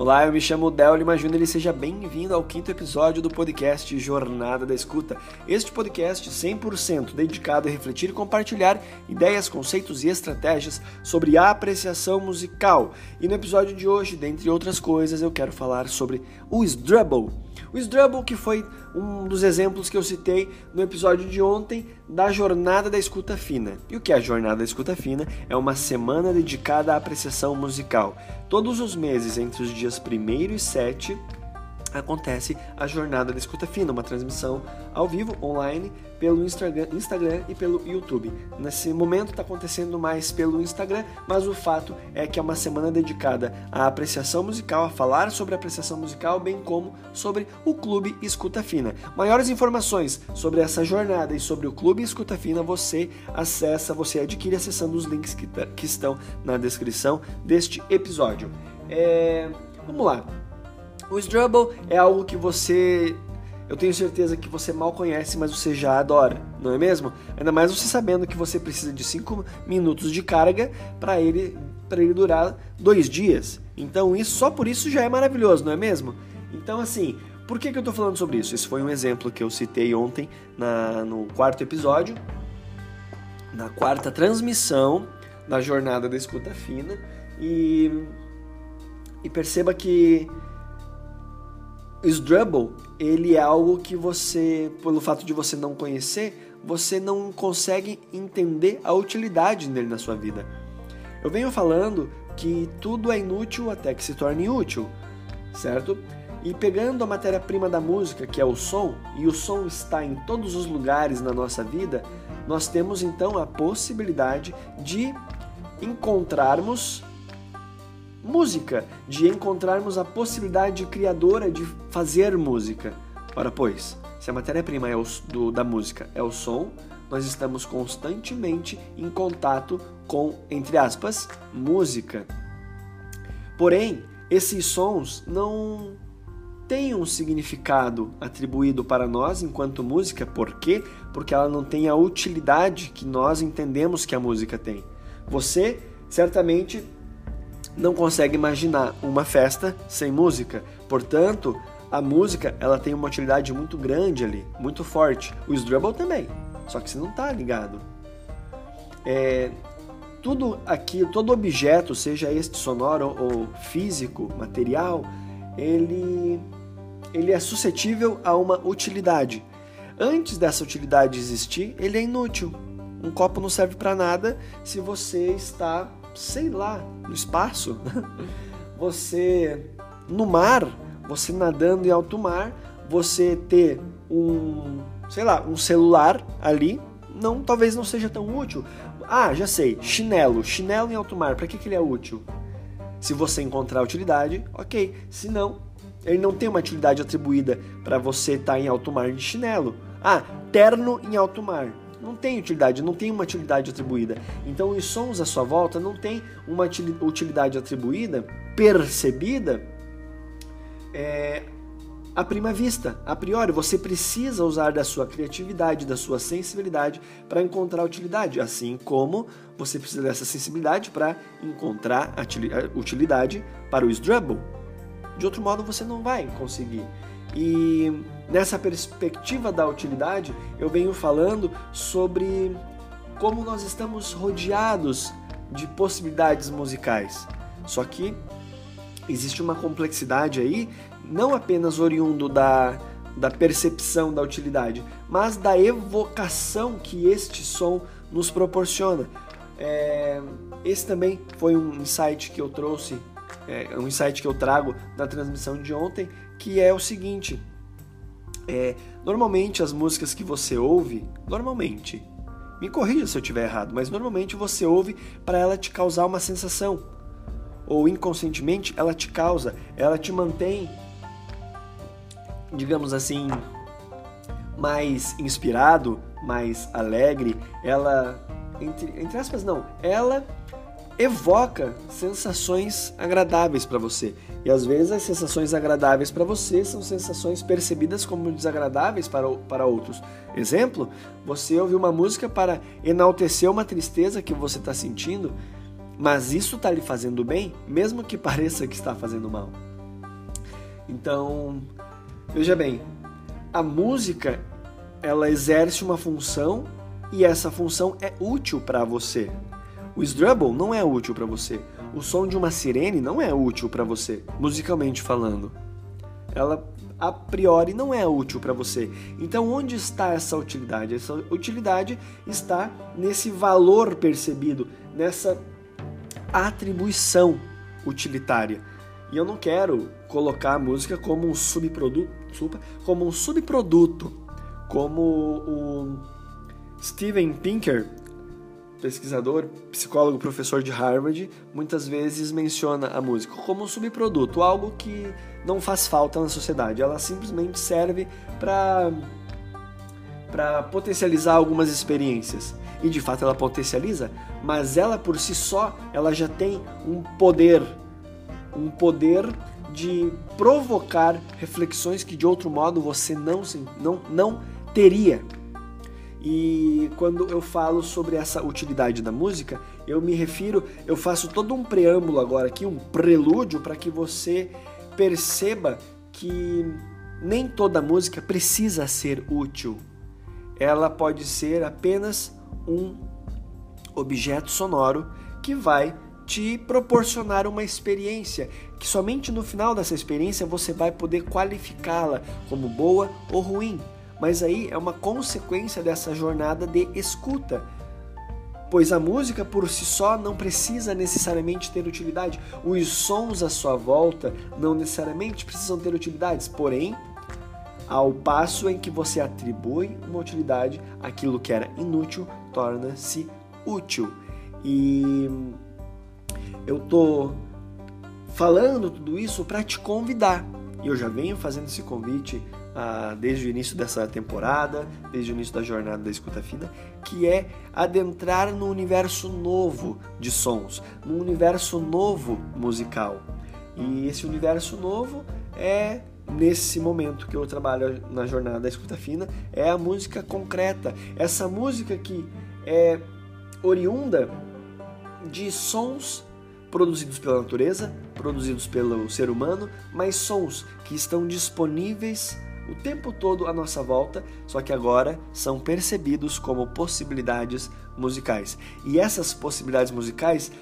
Olá, eu me chamo Del Lima Júnior e seja bem-vindo ao quinto episódio do podcast Jornada da Escuta. Este podcast 100% dedicado a refletir e compartilhar ideias, conceitos e estratégias sobre a apreciação musical. E no episódio de hoje, dentre outras coisas, eu quero falar sobre o Strubble. O Strubble que foi um dos exemplos que eu citei no episódio de ontem da Jornada da Escuta Fina. E o que é a Jornada da Escuta Fina? É uma semana dedicada à apreciação musical. Todos os meses, entre os dias 1 e 7, acontece a Jornada da Escuta Fina, uma transmissão ao vivo, online, pelo Instagram, Instagram e pelo YouTube. Nesse momento está acontecendo mais pelo Instagram, mas o fato é que é uma semana dedicada à apreciação musical, a falar sobre a apreciação musical, bem como sobre o Clube Escuta Fina. Maiores informações sobre essa jornada e sobre o Clube Escuta Fina você acessa, você adquire acessando os links que, tá, que estão na descrição deste episódio. É... Vamos lá. O Strubble é algo que você eu tenho certeza que você mal conhece, mas você já adora, não é mesmo? Ainda mais você sabendo que você precisa de 5 minutos de carga para ele, ele durar dois dias. Então, isso só por isso já é maravilhoso, não é mesmo? Então, assim, por que, que eu estou falando sobre isso? Esse foi um exemplo que eu citei ontem na, no quarto episódio, na quarta transmissão da jornada da escuta fina. E, e perceba que Strubble, ele é algo que você, pelo fato de você não conhecer, você não consegue entender a utilidade dele na sua vida. Eu venho falando que tudo é inútil até que se torne útil, certo? E pegando a matéria-prima da música, que é o som, e o som está em todos os lugares na nossa vida, nós temos então a possibilidade de encontrarmos música, de encontrarmos a possibilidade criadora de fazer música. Ora, pois, se a matéria-prima é da música é o som, nós estamos constantemente em contato com, entre aspas, música. Porém, esses sons não têm um significado atribuído para nós enquanto música, por quê? Porque ela não tem a utilidade que nós entendemos que a música tem. Você certamente não consegue imaginar uma festa sem música. Portanto, a música ela tem uma utilidade muito grande ali, muito forte. O Strubble também, só que você não está ligado. É, tudo aqui, todo objeto, seja este sonoro ou físico, material, ele, ele é suscetível a uma utilidade. Antes dessa utilidade existir, ele é inútil. Um copo não serve para nada se você está sei lá, no espaço, você no mar, você nadando em alto mar, você ter um, sei lá, um celular ali, não, talvez não seja tão útil. Ah, já sei, chinelo, chinelo em alto mar, para que, que ele é útil? Se você encontrar utilidade, ok. Se não, ele não tem uma utilidade atribuída para você estar tá em alto mar de chinelo. Ah, terno em alto mar não tem utilidade, não tem uma utilidade atribuída. Então, os sons à sua volta não tem uma utilidade atribuída, percebida, é, à prima vista, a priori. Você precisa usar da sua criatividade, da sua sensibilidade para encontrar utilidade, assim como você precisa dessa sensibilidade para encontrar utilidade para o Strubble. De outro modo, você não vai conseguir. E nessa perspectiva da utilidade, eu venho falando sobre como nós estamos rodeados de possibilidades musicais. Só que existe uma complexidade aí, não apenas oriundo da, da percepção da utilidade, mas da evocação que este som nos proporciona. É, esse também foi um insight que eu trouxe, é, um insight que eu trago na transmissão de ontem, que é o seguinte: é, normalmente as músicas que você ouve, normalmente, me corrija se eu estiver errado, mas normalmente você ouve para ela te causar uma sensação, ou inconscientemente ela te causa, ela te mantém, digamos assim, mais inspirado, mais alegre, ela entre, entre aspas não, ela evoca sensações agradáveis para você. E às vezes as sensações agradáveis para você são sensações percebidas como desagradáveis para, para outros. Exemplo, você ouve uma música para enaltecer uma tristeza que você está sentindo, mas isso está lhe fazendo bem, mesmo que pareça que está fazendo mal. Então, veja bem, a música ela exerce uma função e essa função é útil para você. O Strubble não é útil para você. O som de uma sirene não é útil para você, musicalmente falando. Ela a priori não é útil para você. Então, onde está essa utilidade? Essa utilidade está nesse valor percebido, nessa atribuição utilitária. E eu não quero colocar a música como um subproduto, como um subproduto, como o Steven Pinker, pesquisador, psicólogo, professor de Harvard, muitas vezes menciona a música como um subproduto, algo que não faz falta na sociedade. Ela simplesmente serve para para potencializar algumas experiências. E de fato ela potencializa, mas ela por si só, ela já tem um poder, um poder de provocar reflexões que de outro modo você não não não teria. E quando eu falo sobre essa utilidade da música, eu me refiro, eu faço todo um preâmbulo agora aqui, um prelúdio para que você perceba que nem toda música precisa ser útil. Ela pode ser apenas um objeto sonoro que vai te proporcionar uma experiência que somente no final dessa experiência você vai poder qualificá-la como boa ou ruim mas aí é uma consequência dessa jornada de escuta. Pois a música por si só não precisa necessariamente ter utilidade. Os sons à sua volta não necessariamente precisam ter utilidades, porém, ao passo em que você atribui uma utilidade, aquilo que era inútil torna-se útil. E eu tô falando tudo isso para te convidar. E eu já venho fazendo esse convite ah, desde o início dessa temporada, desde o início da jornada da escuta fina, que é adentrar no universo novo de sons, no universo novo musical. E esse universo novo é nesse momento que eu trabalho na jornada da escuta fina, é a música concreta, essa música que é oriunda de sons produzidos pela natureza, produzidos pelo ser humano, mas sons que estão disponíveis o tempo todo à nossa volta, só que agora são percebidos como possibilidades musicais. E essas possibilidades musicais,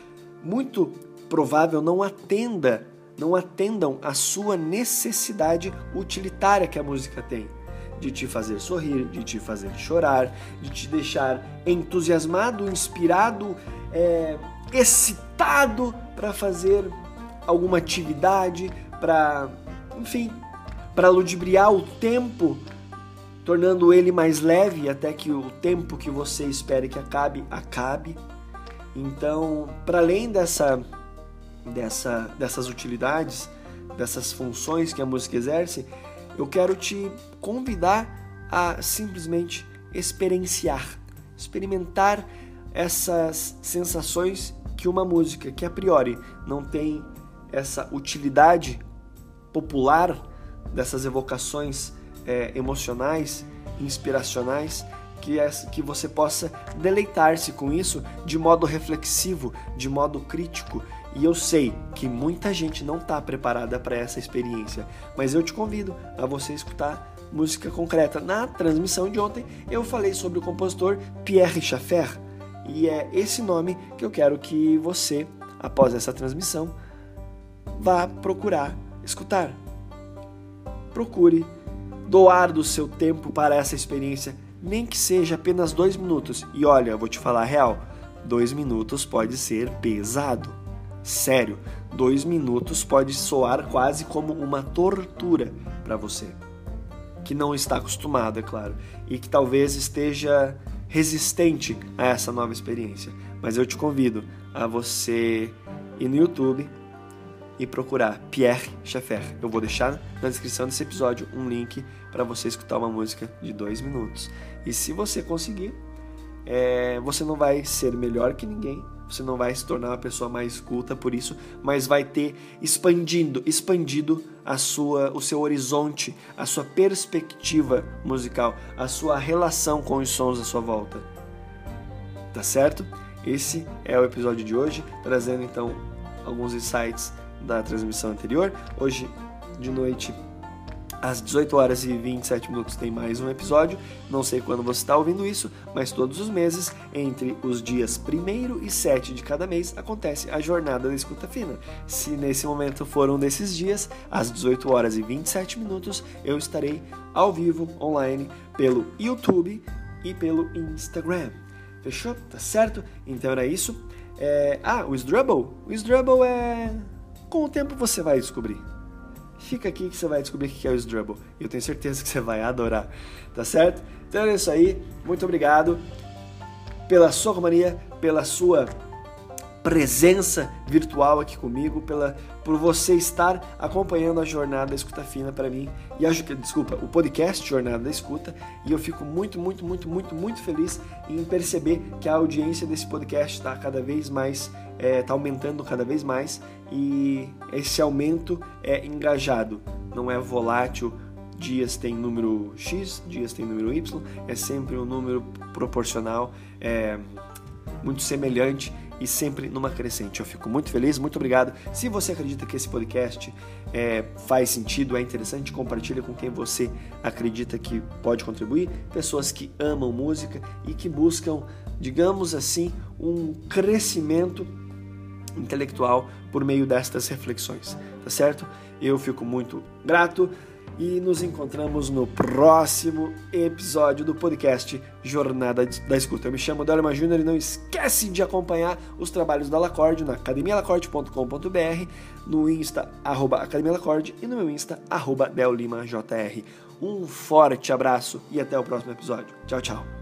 muito provável não atenda, não atendam à sua necessidade utilitária que a música tem de te fazer sorrir, de te fazer chorar, de te deixar entusiasmado, inspirado, é, excitado para fazer alguma atividade, para, enfim, para ludibriar o tempo, tornando ele mais leve até que o tempo que você espere que acabe, acabe. Então, para além dessa, dessa, dessas utilidades, dessas funções que a música exerce, eu quero te convidar a simplesmente experienciar, experimentar essas sensações que uma música que a priori não tem essa utilidade popular dessas evocações é, emocionais, inspiracionais, que, é, que você possa deleitar-se com isso de modo reflexivo, de modo crítico. E eu sei que muita gente não está preparada para essa experiência, mas eu te convido a você escutar música concreta. Na transmissão de ontem eu falei sobre o compositor Pierre Schaeffer e é esse nome que eu quero que você, após essa transmissão, vá procurar escutar procure doar do seu tempo para essa experiência, nem que seja apenas dois minutos. E olha, eu vou te falar a real: dois minutos pode ser pesado. Sério, dois minutos pode soar quase como uma tortura para você, que não está acostumado, é claro, e que talvez esteja resistente a essa nova experiência. Mas eu te convido a você ir no YouTube, e procurar Pierre Schaeffer. Eu vou deixar na descrição desse episódio um link para você escutar uma música de dois minutos. E se você conseguir, é, você não vai ser melhor que ninguém, você não vai se tornar uma pessoa mais culta por isso, mas vai ter expandindo, expandido a sua, o seu horizonte, a sua perspectiva musical, a sua relação com os sons à sua volta. Tá certo? Esse é o episódio de hoje, trazendo então alguns insights da transmissão anterior. Hoje de noite às 18 horas e 27 minutos tem mais um episódio. Não sei quando você está ouvindo isso, mas todos os meses, entre os dias 1 e 7 de cada mês, acontece a jornada da escuta fina. Se nesse momento for um desses dias, às 18 horas e 27 minutos, eu estarei ao vivo, online, pelo YouTube e pelo Instagram. Fechou? Tá certo? Então era isso. É... Ah, o Strubble? O Strubble é. Com o tempo você vai descobrir. Fica aqui que você vai descobrir o que é o Strubble. E eu tenho certeza que você vai adorar. Tá certo? Então é isso aí. Muito obrigado pela sua companhia, pela sua presença virtual aqui comigo, pela, por você estar acompanhando a jornada da escuta fina para mim e acho que desculpa o podcast Jornada da Escuta e eu fico muito muito muito muito muito feliz em perceber que a audiência desse podcast está cada vez mais está é, tá aumentando cada vez mais e esse aumento é engajado, não é volátil. Dias tem número X, dias tem número Y, é sempre um número proporcional, é muito semelhante e sempre numa crescente. Eu fico muito feliz, muito obrigado. Se você acredita que esse podcast é, faz sentido, é interessante, compartilha com quem você acredita que pode contribuir. Pessoas que amam música e que buscam, digamos assim, um crescimento intelectual por meio destas reflexões, tá certo? Eu fico muito grato e nos encontramos no próximo episódio do podcast Jornada da Escuta. Eu me chamo Delma Júnior e não esquece de acompanhar os trabalhos da Lacorde na academialacorde.com.br, no Insta, arroba Academia Lacorde e no meu Insta, arroba Deolimajr. Um forte abraço e até o próximo episódio. Tchau, tchau.